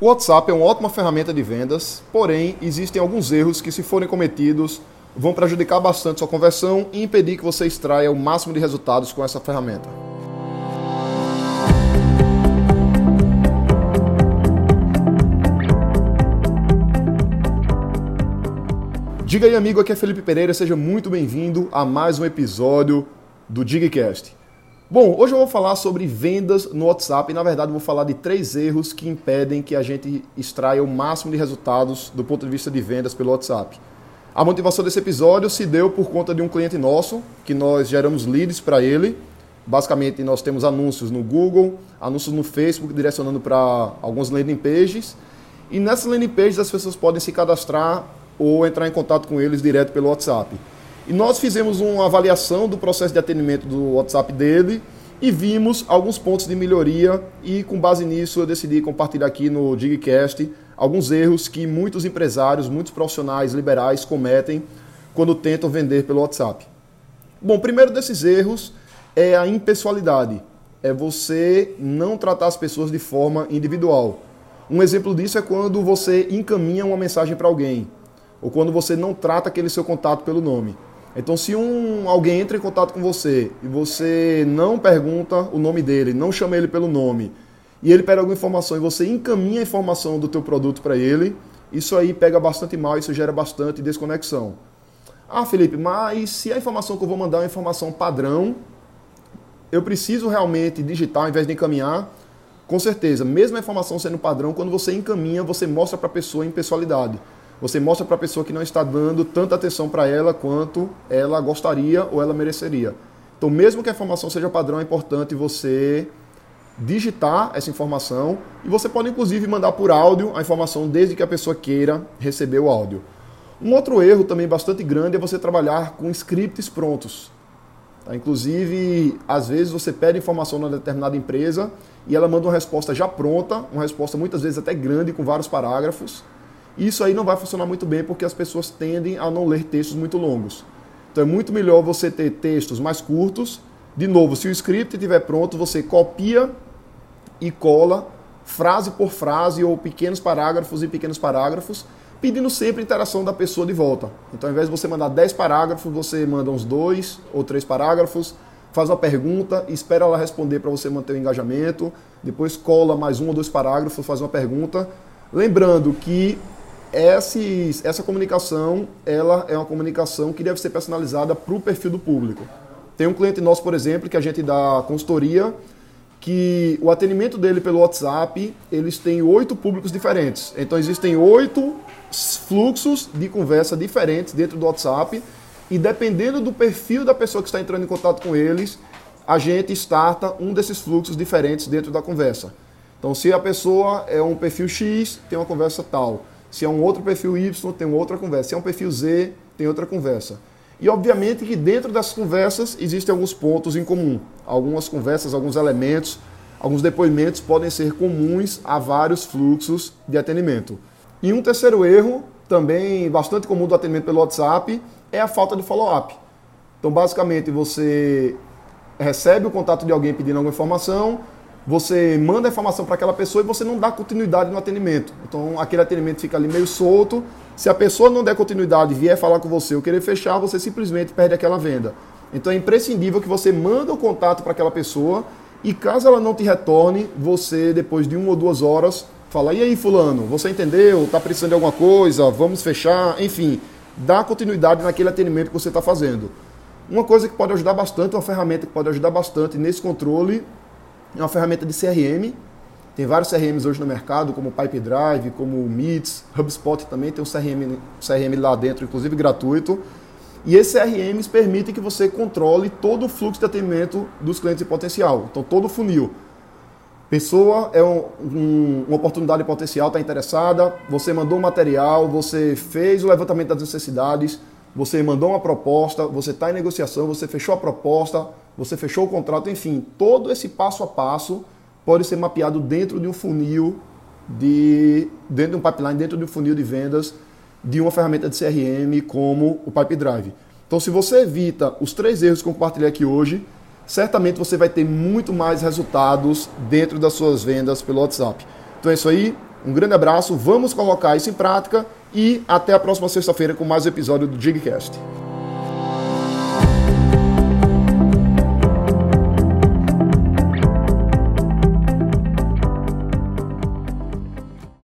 O WhatsApp é uma ótima ferramenta de vendas, porém existem alguns erros que, se forem cometidos, vão prejudicar bastante sua conversão e impedir que você extraia o máximo de resultados com essa ferramenta. Diga aí, amigo, aqui é Felipe Pereira, seja muito bem-vindo a mais um episódio do Digcast. Bom, hoje eu vou falar sobre vendas no WhatsApp e, na verdade, vou falar de três erros que impedem que a gente extraia o máximo de resultados do ponto de vista de vendas pelo WhatsApp. A motivação desse episódio se deu por conta de um cliente nosso, que nós geramos leads para ele. Basicamente, nós temos anúncios no Google, anúncios no Facebook, direcionando para algumas landing pages. E nessas landing pages as pessoas podem se cadastrar ou entrar em contato com eles direto pelo WhatsApp. E nós fizemos uma avaliação do processo de atendimento do WhatsApp dele e vimos alguns pontos de melhoria e com base nisso eu decidi compartilhar aqui no Digcast alguns erros que muitos empresários, muitos profissionais liberais cometem quando tentam vender pelo WhatsApp. Bom, o primeiro desses erros é a impessoalidade. É você não tratar as pessoas de forma individual. Um exemplo disso é quando você encaminha uma mensagem para alguém, ou quando você não trata aquele seu contato pelo nome. Então, se um, alguém entra em contato com você e você não pergunta o nome dele, não chama ele pelo nome, e ele pede alguma informação e você encaminha a informação do teu produto para ele, isso aí pega bastante mal, isso gera bastante desconexão. Ah, Felipe, mas se a informação que eu vou mandar é uma informação padrão, eu preciso realmente digitar ao invés de encaminhar? Com certeza, mesmo a informação sendo padrão, quando você encaminha, você mostra para a pessoa em pessoalidade você mostra para a pessoa que não está dando tanta atenção para ela quanto ela gostaria ou ela mereceria. Então, mesmo que a informação seja padrão, é importante você digitar essa informação e você pode inclusive mandar por áudio a informação desde que a pessoa queira receber o áudio. Um outro erro também bastante grande é você trabalhar com scripts prontos. Tá? Inclusive, às vezes você pede informação numa determinada empresa e ela manda uma resposta já pronta, uma resposta muitas vezes até grande, com vários parágrafos. Isso aí não vai funcionar muito bem porque as pessoas tendem a não ler textos muito longos. Então é muito melhor você ter textos mais curtos. De novo, se o script estiver pronto, você copia e cola frase por frase ou pequenos parágrafos e pequenos parágrafos, pedindo sempre interação da pessoa de volta. Então, ao invés de você mandar 10 parágrafos, você manda uns dois ou três parágrafos, faz uma pergunta, espera ela responder para você manter o engajamento, depois cola mais um ou dois parágrafos, faz uma pergunta. Lembrando que esses, essa comunicação ela é uma comunicação que deve ser personalizada para o perfil do público. Tem um cliente nosso, por exemplo, que a gente dá consultoria, que o atendimento dele pelo WhatsApp, eles têm oito públicos diferentes. Então existem oito fluxos de conversa diferentes dentro do WhatsApp e dependendo do perfil da pessoa que está entrando em contato com eles, a gente starta um desses fluxos diferentes dentro da conversa. Então se a pessoa é um perfil X, tem uma conversa tal. Se é um outro perfil Y, tem outra conversa. Se é um perfil Z, tem outra conversa. E obviamente que dentro das conversas existem alguns pontos em comum. Algumas conversas, alguns elementos, alguns depoimentos podem ser comuns a vários fluxos de atendimento. E um terceiro erro, também bastante comum do atendimento pelo WhatsApp, é a falta de follow-up. Então, basicamente, você recebe o contato de alguém pedindo alguma informação, você manda a informação para aquela pessoa e você não dá continuidade no atendimento. Então aquele atendimento fica ali meio solto. Se a pessoa não der continuidade vier falar com você ou querer fechar, você simplesmente perde aquela venda. Então é imprescindível que você manda o contato para aquela pessoa e caso ela não te retorne, você depois de uma ou duas horas fala: "E aí, fulano, você entendeu? Está precisando de alguma coisa? Vamos fechar?" Enfim, dá continuidade naquele atendimento que você está fazendo. Uma coisa que pode ajudar bastante, uma ferramenta que pode ajudar bastante nesse controle é uma ferramenta de CRM. Tem vários CRMs hoje no mercado, como Pipe Drive, como o Meets, HubSpot também tem um CRM, CRM lá dentro, inclusive gratuito. E esses CRMs permitem que você controle todo o fluxo de atendimento dos clientes em potencial. Então, todo o funil. Pessoa é um, um, uma oportunidade potencial, está interessada, você mandou um material, você fez o levantamento das necessidades, você mandou uma proposta, você está em negociação, você fechou a proposta, você fechou o contrato, enfim, todo esse passo a passo pode ser mapeado dentro de um funil de dentro de um pipeline, dentro de um funil de vendas de uma ferramenta de CRM como o Pipe Drive. Então, se você evita os três erros que eu compartilhei aqui hoje, certamente você vai ter muito mais resultados dentro das suas vendas pelo WhatsApp. Então é isso aí. Um grande abraço, vamos colocar isso em prática e até a próxima sexta-feira com mais um episódio do Digcast.